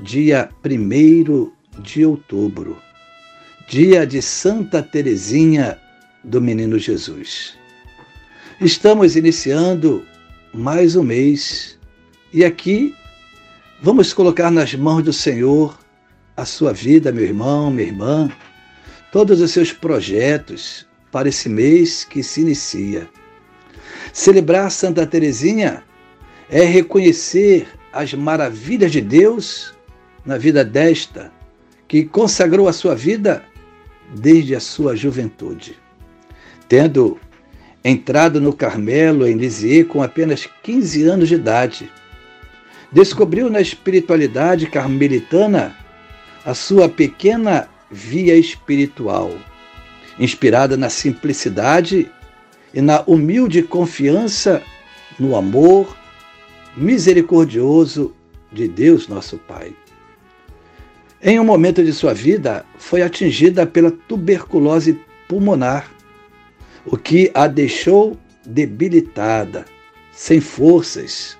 dia 1 de outubro, dia de Santa Teresinha do Menino Jesus. Estamos iniciando mais um mês e aqui vamos colocar nas mãos do Senhor a sua vida, meu irmão, minha irmã, todos os seus projetos para esse mês que se inicia. Celebrar Santa Teresinha é reconhecer as maravilhas de Deus na vida desta, que consagrou a sua vida desde a sua juventude. Tendo entrado no Carmelo em Lisieux com apenas 15 anos de idade, descobriu na espiritualidade carmelitana a sua pequena via espiritual, inspirada na simplicidade e na humilde confiança no amor misericordioso de Deus, nosso Pai. Em um momento de sua vida, foi atingida pela tuberculose pulmonar, o que a deixou debilitada, sem forças.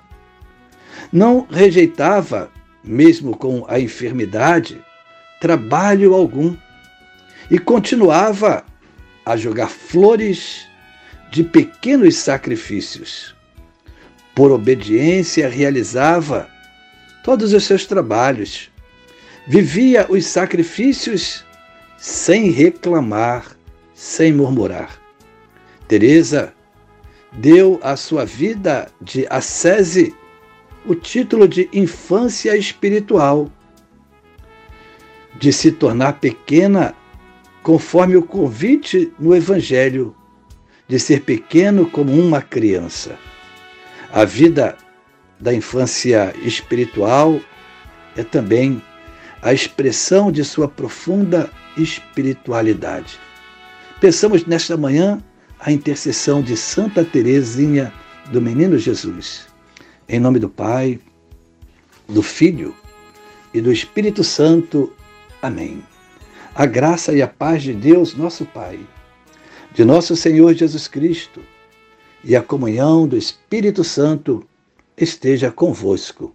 Não rejeitava, mesmo com a enfermidade, trabalho algum e continuava a jogar flores de pequenos sacrifícios. Por obediência, realizava todos os seus trabalhos Vivia os sacrifícios sem reclamar, sem murmurar. Teresa deu à sua vida de ascese o título de infância espiritual, de se tornar pequena conforme o convite no Evangelho, de ser pequeno como uma criança. A vida da infância espiritual é também a expressão de sua profunda espiritualidade. Pensamos nesta manhã a intercessão de Santa Teresinha do Menino Jesus. Em nome do Pai, do Filho e do Espírito Santo. Amém. A graça e a paz de Deus, nosso Pai, de nosso Senhor Jesus Cristo e a comunhão do Espírito Santo esteja convosco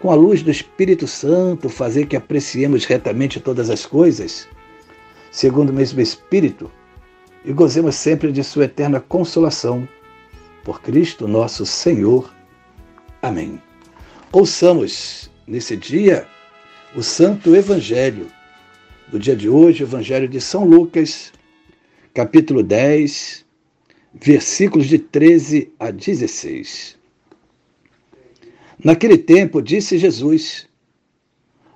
com a luz do Espírito Santo, fazer que apreciemos retamente todas as coisas, segundo o mesmo Espírito, e gozemos sempre de Sua eterna consolação. Por Cristo nosso Senhor. Amém. Ouçamos nesse dia o Santo Evangelho. Do dia de hoje, o Evangelho de São Lucas, capítulo 10, versículos de 13 a 16. Naquele tempo disse Jesus: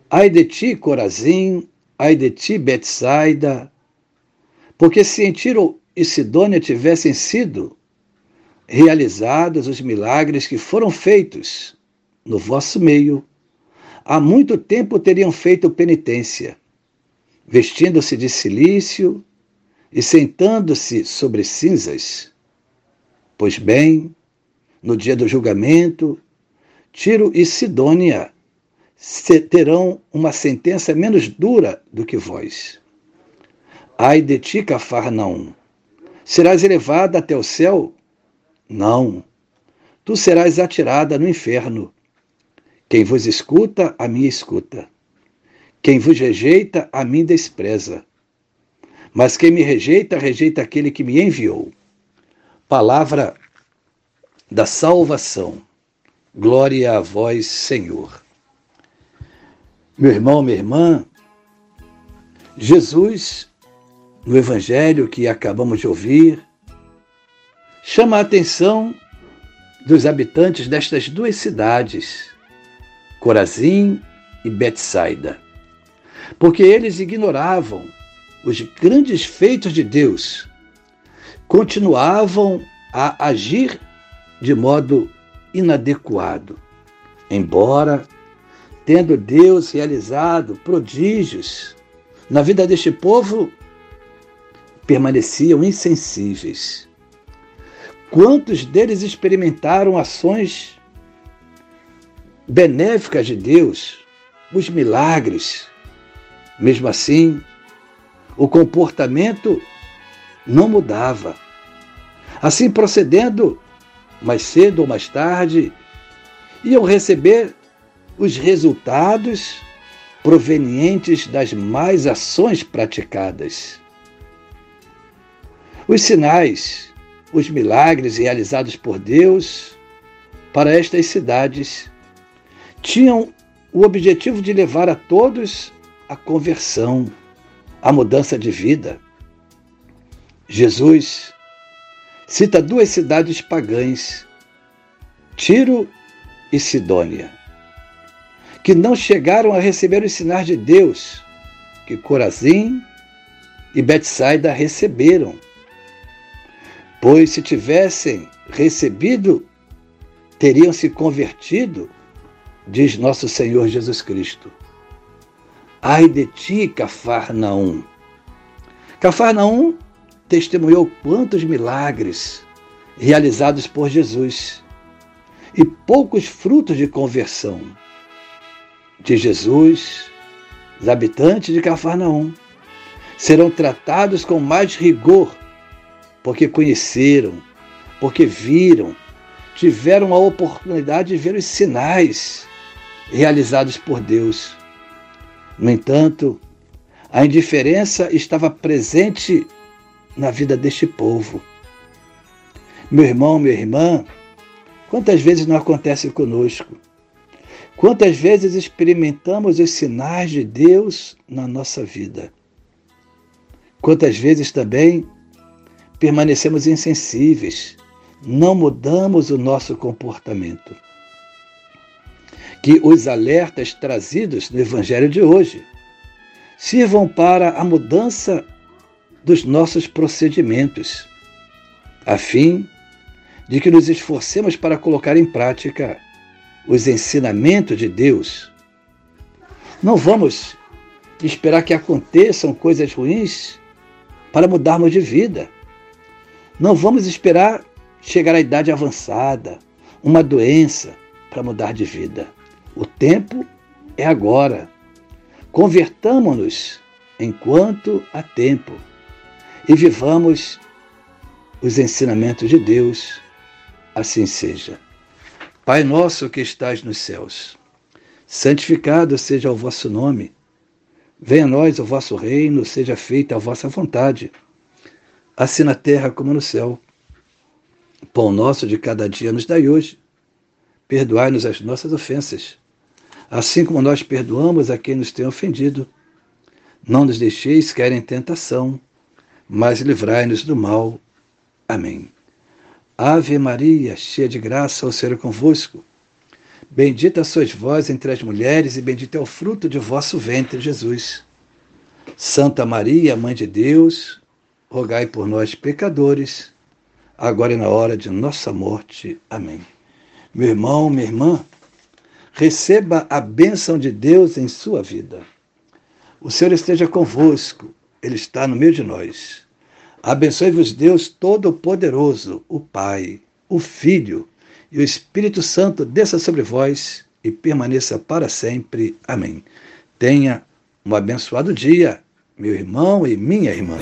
Ai de ti, Corazim, ai de ti, Betsaida, porque se em Tiro e Sidônia tivessem sido realizados os milagres que foram feitos no vosso meio, há muito tempo teriam feito penitência, vestindo-se de silício e sentando-se sobre cinzas. Pois bem, no dia do julgamento, Tiro e Sidônia terão uma sentença menos dura do que vós. Ai de ti, Cafarnaum, serás elevada até o céu? Não, tu serás atirada no inferno. Quem vos escuta, a mim escuta. Quem vos rejeita, a mim despreza. Mas quem me rejeita, rejeita aquele que me enviou. Palavra da salvação. Glória a vós, Senhor. Meu irmão, minha irmã, Jesus, no evangelho que acabamos de ouvir, chama a atenção dos habitantes destas duas cidades, Corazim e Betsaida, porque eles ignoravam os grandes feitos de Deus, continuavam a agir de modo inadequado, embora tendo Deus realizado prodígios na vida deste povo, permaneciam insensíveis. Quantos deles experimentaram ações benéficas de Deus, os milagres? Mesmo assim, o comportamento não mudava. Assim procedendo, mais cedo ou mais tarde, iam receber os resultados provenientes das más ações praticadas. Os sinais, os milagres realizados por Deus para estas cidades tinham o objetivo de levar a todos a conversão, a mudança de vida. Jesus cita duas cidades pagãs, Tiro e Sidônia que não chegaram a receber os sinais de Deus que Corazim e Betsaida receberam. Pois se tivessem recebido, teriam se convertido, diz nosso Senhor Jesus Cristo. Ai de ti, Cafarnaum. Cafarnaum testemunhou quantos milagres realizados por Jesus e poucos frutos de conversão de Jesus, os habitantes de Cafarnaum, serão tratados com mais rigor, porque conheceram, porque viram, tiveram a oportunidade de ver os sinais realizados por Deus. No entanto, a indiferença estava presente na vida deste povo. Meu irmão, minha irmã, quantas vezes não acontece conosco? Quantas vezes experimentamos os sinais de Deus na nossa vida? Quantas vezes também permanecemos insensíveis, não mudamos o nosso comportamento? Que os alertas trazidos no Evangelho de hoje sirvam para a mudança dos nossos procedimentos, a fim de que nos esforcemos para colocar em prática os ensinamentos de Deus, não vamos esperar que aconteçam coisas ruins para mudarmos de vida. Não vamos esperar chegar à idade avançada, uma doença para mudar de vida. O tempo é agora. Convertamos-nos enquanto há tempo e vivamos os ensinamentos de Deus. Assim seja. Pai nosso que estais nos céus, santificado seja o vosso nome. Venha a nós o vosso reino, seja feita a vossa vontade, assim na terra como no céu. Pão nosso de cada dia nos dai hoje. Perdoai-nos as nossas ofensas, assim como nós perdoamos a quem nos tem ofendido. Não nos deixeis cair em tentação, mas livrai-nos do mal. Amém. Ave Maria, cheia de graça, o Senhor é convosco. Bendita sois vós entre as mulheres, e bendito é o fruto de vosso ventre, Jesus. Santa Maria, Mãe de Deus, rogai por nós, pecadores, agora e na hora de nossa morte. Amém. Meu irmão, minha irmã, receba a bênção de Deus em sua vida. O Senhor esteja convosco, Ele está no meio de nós. Abençoe-vos Deus Todo-Poderoso, o Pai, o Filho e o Espírito Santo desça sobre vós e permaneça para sempre. Amém. Tenha um abençoado dia, meu irmão e minha irmã.